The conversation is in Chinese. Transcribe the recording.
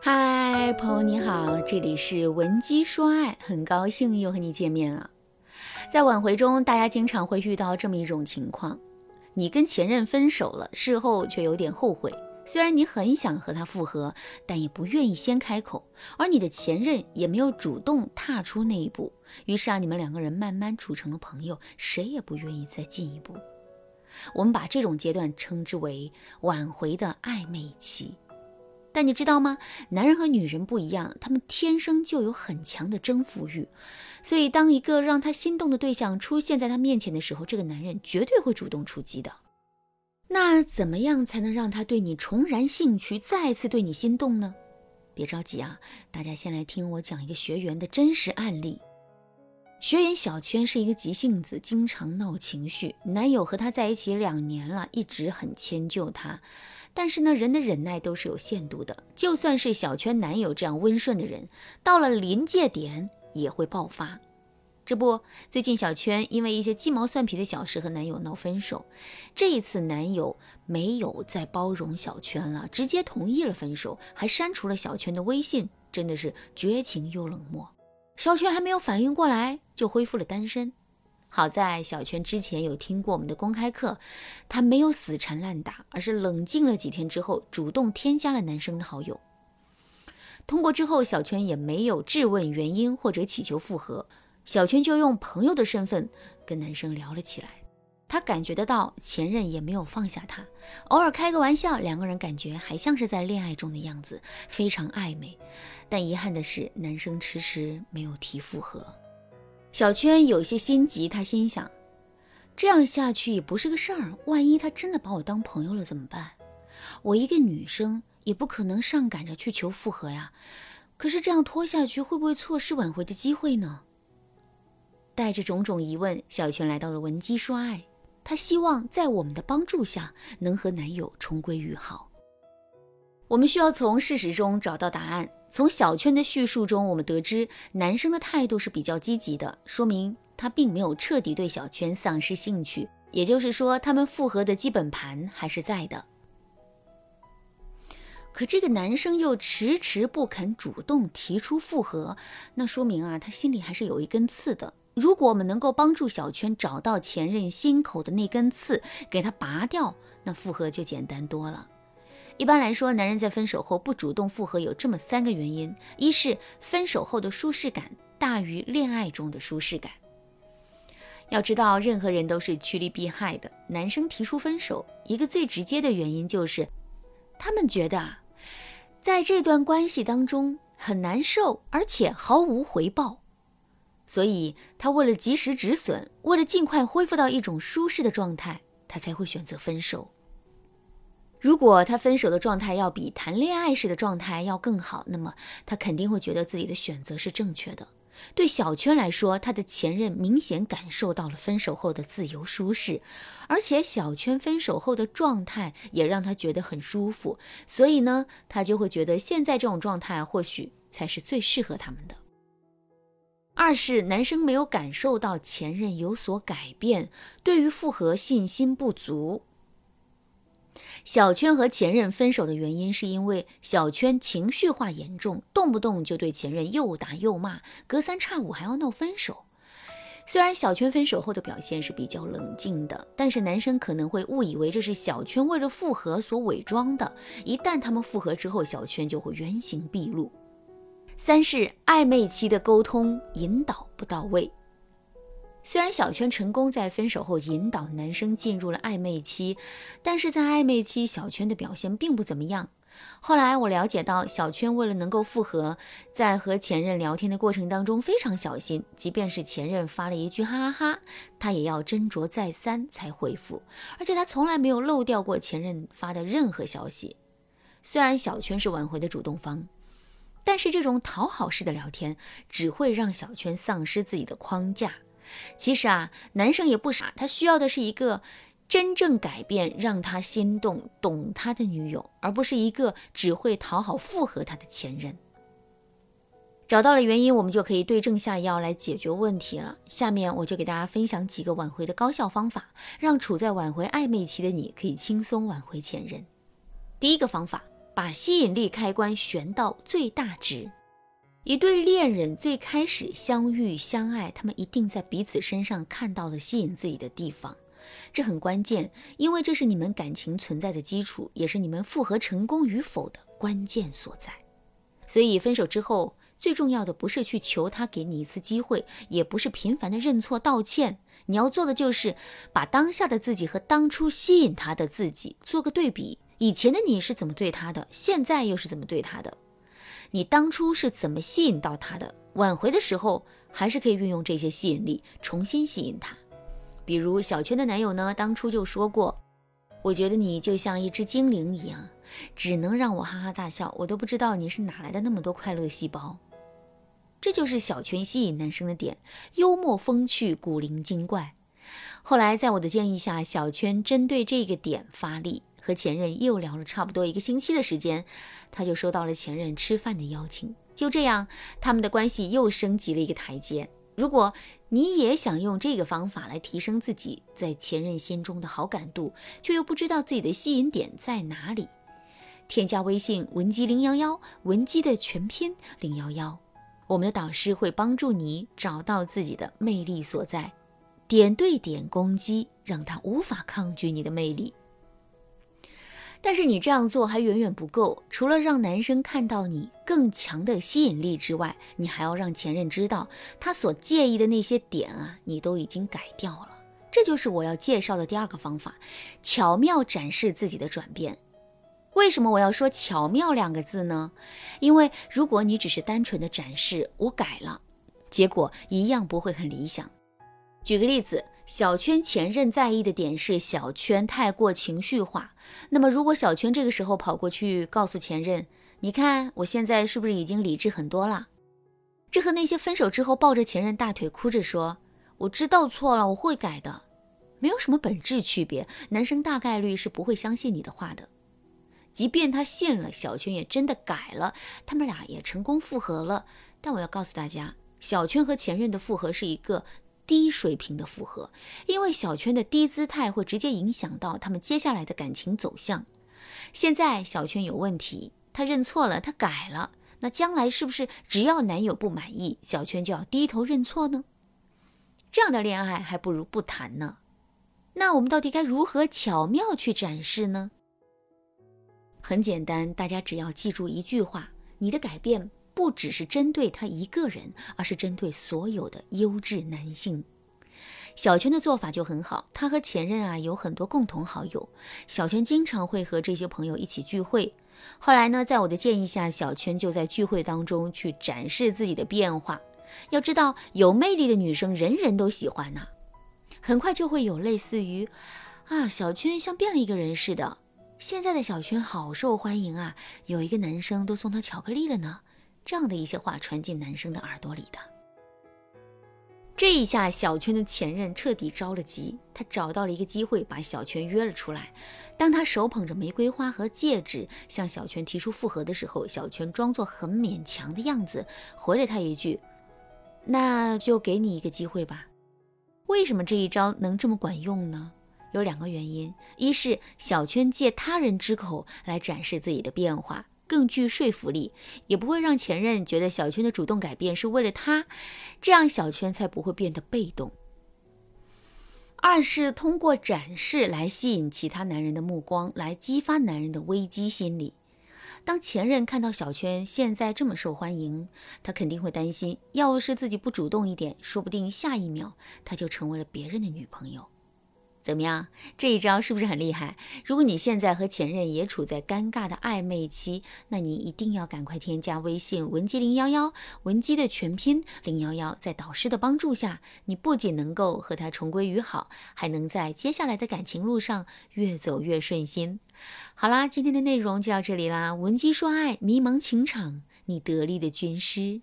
嗨，朋友你好，这里是文姬说爱，很高兴又和你见面了。在挽回中，大家经常会遇到这么一种情况：你跟前任分手了，事后却有点后悔。虽然你很想和他复合，但也不愿意先开口，而你的前任也没有主动踏出那一步。于是啊，你们两个人慢慢处成了朋友，谁也不愿意再进一步。我们把这种阶段称之为挽回的暧昧期。但你知道吗？男人和女人不一样，他们天生就有很强的征服欲。所以，当一个让他心动的对象出现在他面前的时候，这个男人绝对会主动出击的。那怎么样才能让他对你重燃兴趣，再次对你心动呢？别着急啊，大家先来听我讲一个学员的真实案例。学员小圈是一个急性子，经常闹情绪。男友和她在一起两年了，一直很迁就她。但是呢，人的忍耐都是有限度的。就算是小圈男友这样温顺的人，到了临界点也会爆发。这不，最近小圈因为一些鸡毛蒜皮的小事和男友闹分手。这一次，男友没有再包容小圈了，直接同意了分手，还删除了小圈的微信，真的是绝情又冷漠。小圈还没有反应过来，就恢复了单身。好在小圈之前有听过我们的公开课，他没有死缠烂打，而是冷静了几天之后，主动添加了男生的好友。通过之后，小圈也没有质问原因或者祈求复合，小圈就用朋友的身份跟男生聊了起来。他感觉得到前任也没有放下他，偶尔开个玩笑，两个人感觉还像是在恋爱中的样子，非常暧昧。但遗憾的是，男生迟迟没有提复合。小圈有些心急，他心想，这样下去也不是个事儿，万一他真的把我当朋友了怎么办？我一个女生也不可能上赶着去求复合呀。可是这样拖下去，会不会错失挽回的机会呢？带着种种疑问，小圈来到了文姬说爱。她希望在我们的帮助下能和男友重归于好。我们需要从事实中找到答案。从小圈的叙述中，我们得知男生的态度是比较积极的，说明他并没有彻底对小圈丧失兴趣。也就是说，他们复合的基本盘还是在的。可这个男生又迟迟不肯主动提出复合，那说明啊，他心里还是有一根刺的。如果我们能够帮助小圈找到前任心口的那根刺，给他拔掉，那复合就简单多了。一般来说，男人在分手后不主动复合有这么三个原因：一是分手后的舒适感大于恋爱中的舒适感。要知道，任何人都是趋利避害的。男生提出分手，一个最直接的原因就是，他们觉得在这段关系当中很难受，而且毫无回报。所以，他为了及时止损，为了尽快恢复到一种舒适的状态，他才会选择分手。如果他分手的状态要比谈恋爱时的状态要更好，那么他肯定会觉得自己的选择是正确的。对小圈来说，他的前任明显感受到了分手后的自由舒适，而且小圈分手后的状态也让他觉得很舒服，所以呢，他就会觉得现在这种状态或许才是最适合他们的。二是男生没有感受到前任有所改变，对于复合信心不足。小圈和前任分手的原因是因为小圈情绪化严重，动不动就对前任又打又骂，隔三差五还要闹分手。虽然小圈分手后的表现是比较冷静的，但是男生可能会误以为这是小圈为了复合所伪装的。一旦他们复合之后，小圈就会原形毕露。三是暧昧期的沟通引导不到位。虽然小圈成功在分手后引导男生进入了暧昧期，但是在暧昧期，小圈的表现并不怎么样。后来我了解到，小圈为了能够复合，在和前任聊天的过程当中非常小心，即便是前任发了一句哈哈哈，他也要斟酌再三才回复，而且他从来没有漏掉过前任发的任何消息。虽然小圈是挽回的主动方。但是这种讨好式的聊天只会让小圈丧失自己的框架。其实啊，男生也不傻，他需要的是一个真正改变、让他心动、懂他的女友，而不是一个只会讨好、附和他的前任。找到了原因，我们就可以对症下药来解决问题了。下面我就给大家分享几个挽回的高效方法，让处在挽回暧昧期的你可以轻松挽回前任。第一个方法。把吸引力开关旋到最大值。一对恋人最开始相遇相爱，他们一定在彼此身上看到了吸引自己的地方，这很关键，因为这是你们感情存在的基础，也是你们复合成功与否的关键所在。所以分手之后，最重要的不是去求他给你一次机会，也不是频繁的认错道歉，你要做的就是把当下的自己和当初吸引他的自己做个对比，以前的你是怎么对他的，现在又是怎么对他的。你当初是怎么吸引到他的？挽回的时候还是可以运用这些吸引力重新吸引他。比如小圈的男友呢，当初就说过：“我觉得你就像一只精灵一样，只能让我哈哈大笑，我都不知道你是哪来的那么多快乐细胞。”这就是小圈吸引男生的点，幽默风趣，古灵精怪。后来在我的建议下，小圈针对这个点发力。和前任又聊了差不多一个星期的时间，他就收到了前任吃饭的邀请。就这样，他们的关系又升级了一个台阶。如果你也想用这个方法来提升自己在前任心中的好感度，却又不知道自己的吸引点在哪里，添加微信文姬零幺幺，文姬的全拼零幺幺，我们的导师会帮助你找到自己的魅力所在，点对点攻击，让他无法抗拒你的魅力。但是你这样做还远远不够，除了让男生看到你更强的吸引力之外，你还要让前任知道他所介意的那些点啊，你都已经改掉了。这就是我要介绍的第二个方法，巧妙展示自己的转变。为什么我要说“巧妙”两个字呢？因为如果你只是单纯的展示我改了，结果一样不会很理想。举个例子。小圈前任在意的点是小圈太过情绪化。那么，如果小圈这个时候跑过去告诉前任：“你看我现在是不是已经理智很多了？”这和那些分手之后抱着前任大腿哭着说“我知道错了，我会改的”，没有什么本质区别。男生大概率是不会相信你的话的。即便他信了，小圈也真的改了，他们俩也成功复合了。但我要告诉大家，小圈和前任的复合是一个。低水平的复合，因为小圈的低姿态会直接影响到他们接下来的感情走向。现在小圈有问题，他认错了，他改了，那将来是不是只要男友不满意，小圈就要低头认错呢？这样的恋爱还不如不谈呢。那我们到底该如何巧妙去展示呢？很简单，大家只要记住一句话：你的改变。不只是针对他一个人，而是针对所有的优质男性。小圈的做法就很好，他和前任啊有很多共同好友，小圈经常会和这些朋友一起聚会。后来呢，在我的建议下，小圈就在聚会当中去展示自己的变化。要知道，有魅力的女生人人都喜欢呐。很快就会有类似于啊，小圈像变了一个人似的。现在的小圈好受欢迎啊，有一个男生都送她巧克力了呢。这样的一些话传进男生的耳朵里的，这一下小圈的前任彻底着了急，他找到了一个机会把小圈约了出来。当他手捧着玫瑰花和戒指向小圈提出复合的时候，小圈装作很勉强的样子，回了他一句：“那就给你一个机会吧。”为什么这一招能这么管用呢？有两个原因：一是小圈借他人之口来展示自己的变化。更具说服力，也不会让前任觉得小圈的主动改变是为了他，这样小圈才不会变得被动。二是通过展示来吸引其他男人的目光，来激发男人的危机心理。当前任看到小圈现在这么受欢迎，他肯定会担心，要是自己不主动一点，说不定下一秒他就成为了别人的女朋友。怎么样，这一招是不是很厉害？如果你现在和前任也处在尴尬的暧昧期，那你一定要赶快添加微信文姬零幺幺，文姬的全拼零幺幺，在导师的帮助下，你不仅能够和他重归于好，还能在接下来的感情路上越走越顺心。好啦，今天的内容就到这里啦，文姬说爱，迷茫情场，你得力的军师。